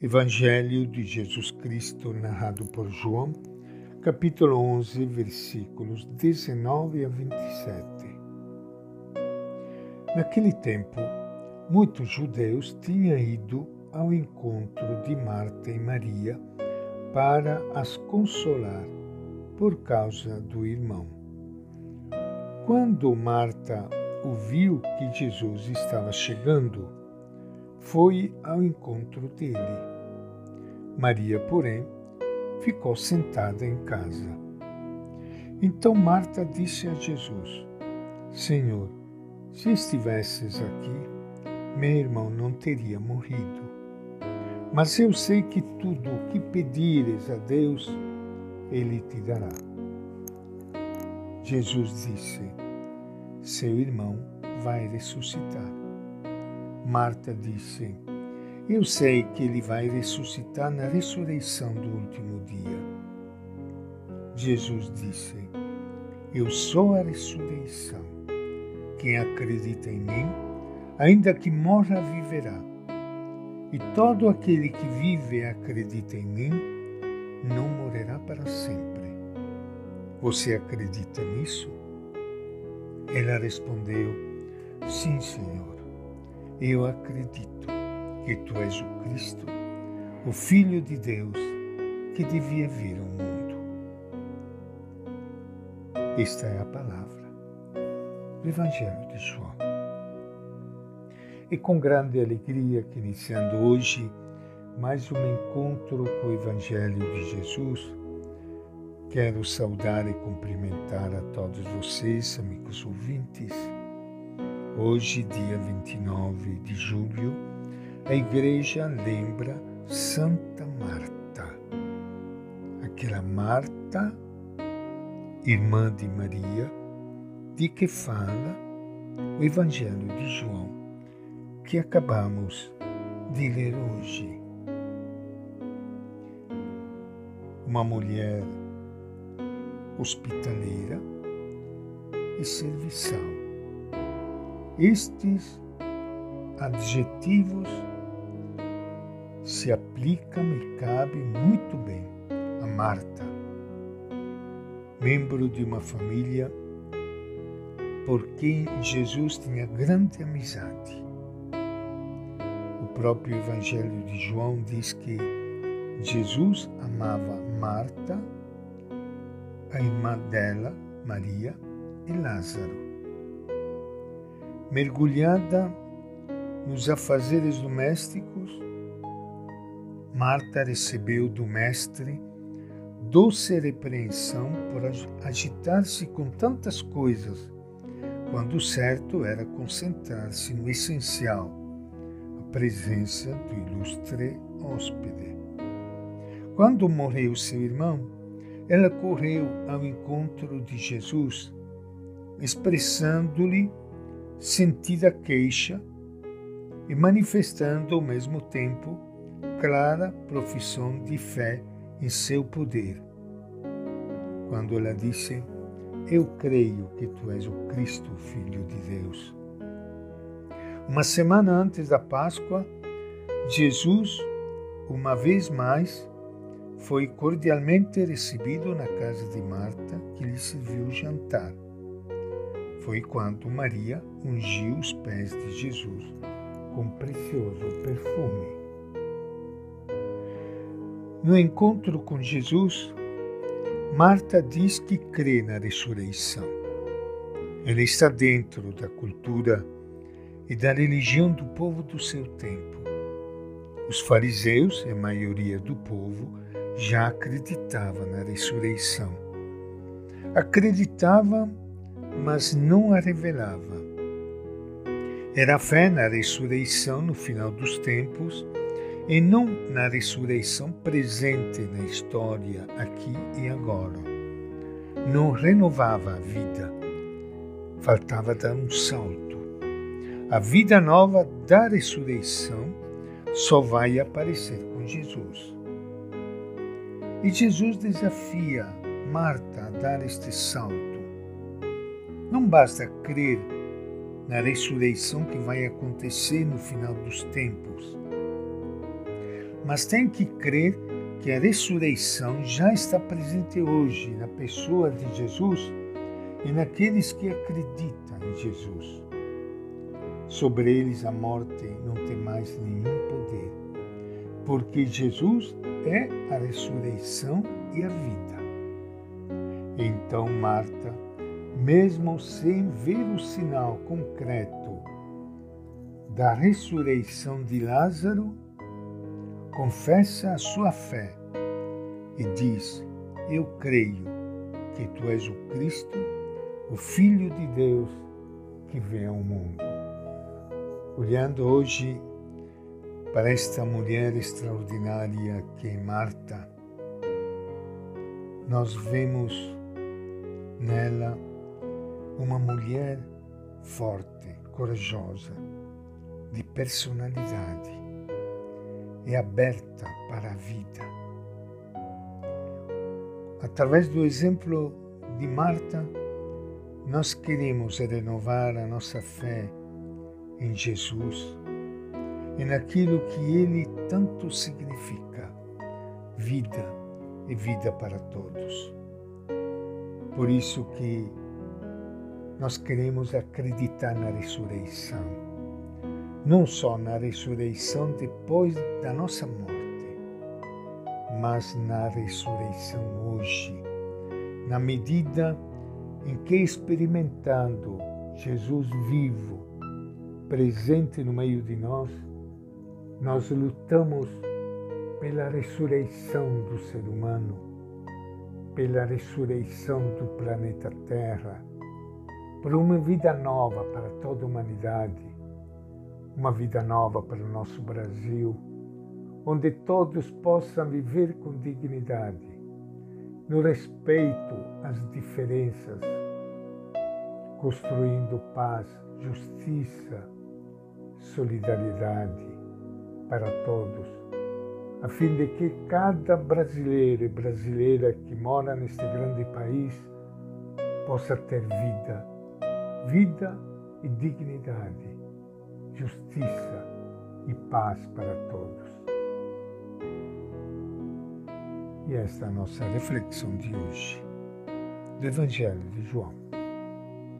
Evangelho de Jesus Cristo, narrado por João, capítulo 11, versículos 19 a 27. Naquele tempo, muitos judeus tinham ido ao encontro de Marta e Maria para as consolar por causa do irmão. Quando Marta ouviu que Jesus estava chegando, foi ao encontro dele. Maria, porém, ficou sentada em casa. Então Marta disse a Jesus: Senhor, se estivesses aqui, meu irmão não teria morrido. Mas eu sei que tudo o que pedires a Deus, Ele te dará. Jesus disse: Seu irmão vai ressuscitar. Marta disse: Eu sei que ele vai ressuscitar na ressurreição do último dia. Jesus disse: Eu sou a ressurreição. Quem acredita em mim, ainda que morra, viverá. E todo aquele que vive e acredita em mim, não morrerá para sempre. Você acredita nisso? Ela respondeu: Sim, Senhor. Eu acredito que tu és o Cristo, o Filho de Deus que devia vir ao mundo. Esta é a palavra do Evangelho de João. E com grande alegria que iniciando hoje mais um encontro com o Evangelho de Jesus, quero saudar e cumprimentar a todos vocês, amigos ouvintes Hoje, dia 29 de julho, a igreja lembra Santa Marta, aquela Marta, irmã de Maria, de que fala o Evangelho de João, que acabamos de ler hoje. Uma mulher hospitaleira e serviçal estes adjetivos se aplicam e cabem muito bem a Marta, membro de uma família por quem Jesus tinha grande amizade. O próprio Evangelho de João diz que Jesus amava Marta, a irmã dela, Maria, e Lázaro mergulhada nos afazeres domésticos, Marta recebeu do Mestre doce repreensão por agitar-se com tantas coisas, quando o certo era concentrar-se no essencial, a presença do ilustre hóspede. Quando morreu seu irmão, ela correu ao encontro de Jesus, expressando-lhe sentida queixa e manifestando ao mesmo tempo clara profissão de fé em seu poder. Quando ela disse: Eu creio que tu és o Cristo, Filho de Deus. Uma semana antes da Páscoa, Jesus, uma vez mais, foi cordialmente recebido na casa de Marta, que lhe serviu jantar foi quando Maria ungiu os pés de Jesus com precioso perfume. No encontro com Jesus, Marta diz que crê na ressurreição. Ela está dentro da cultura e da religião do povo do seu tempo. Os fariseus a maioria do povo já acreditavam na ressurreição. Acreditavam mas não a revelava. Era a fé na ressurreição no final dos tempos e não na ressurreição presente na história aqui e agora. Não renovava a vida, faltava dar um salto. A vida nova da ressurreição só vai aparecer com Jesus. E Jesus desafia Marta a dar este salto não basta crer na ressurreição que vai acontecer no final dos tempos, mas tem que crer que a ressurreição já está presente hoje na pessoa de Jesus e naqueles que acreditam em Jesus. Sobre eles a morte não tem mais nenhum poder, porque Jesus é a ressurreição e a vida. Então Marta, mesmo sem ver o sinal concreto da ressurreição de Lázaro, confessa a sua fé e diz: Eu creio que tu és o Cristo, o Filho de Deus que vem ao mundo. Olhando hoje para esta mulher extraordinária que é Marta, nós vemos nela uma mulher forte, corajosa, de personalidade e aberta para a vida. Através do exemplo de Marta, nós queremos renovar a nossa fé em Jesus e naquilo que Ele tanto significa, vida e vida para todos. Por isso que nós queremos acreditar na ressurreição. Não só na ressurreição depois da nossa morte, mas na ressurreição hoje, na medida em que experimentando Jesus vivo, presente no meio de nós, nós lutamos pela ressurreição do ser humano, pela ressurreição do planeta Terra, por uma vida nova para toda a humanidade uma vida nova para o nosso Brasil, onde todos possam viver com dignidade, no respeito às diferenças, construindo paz, justiça, solidariedade para todos, a fim de que cada brasileiro e brasileira que mora neste grande país possa ter vida, vida e dignidade justiça e paz para todos. E esta é a nossa reflexão de hoje do Evangelho de João.